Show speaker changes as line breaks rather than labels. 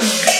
Okay.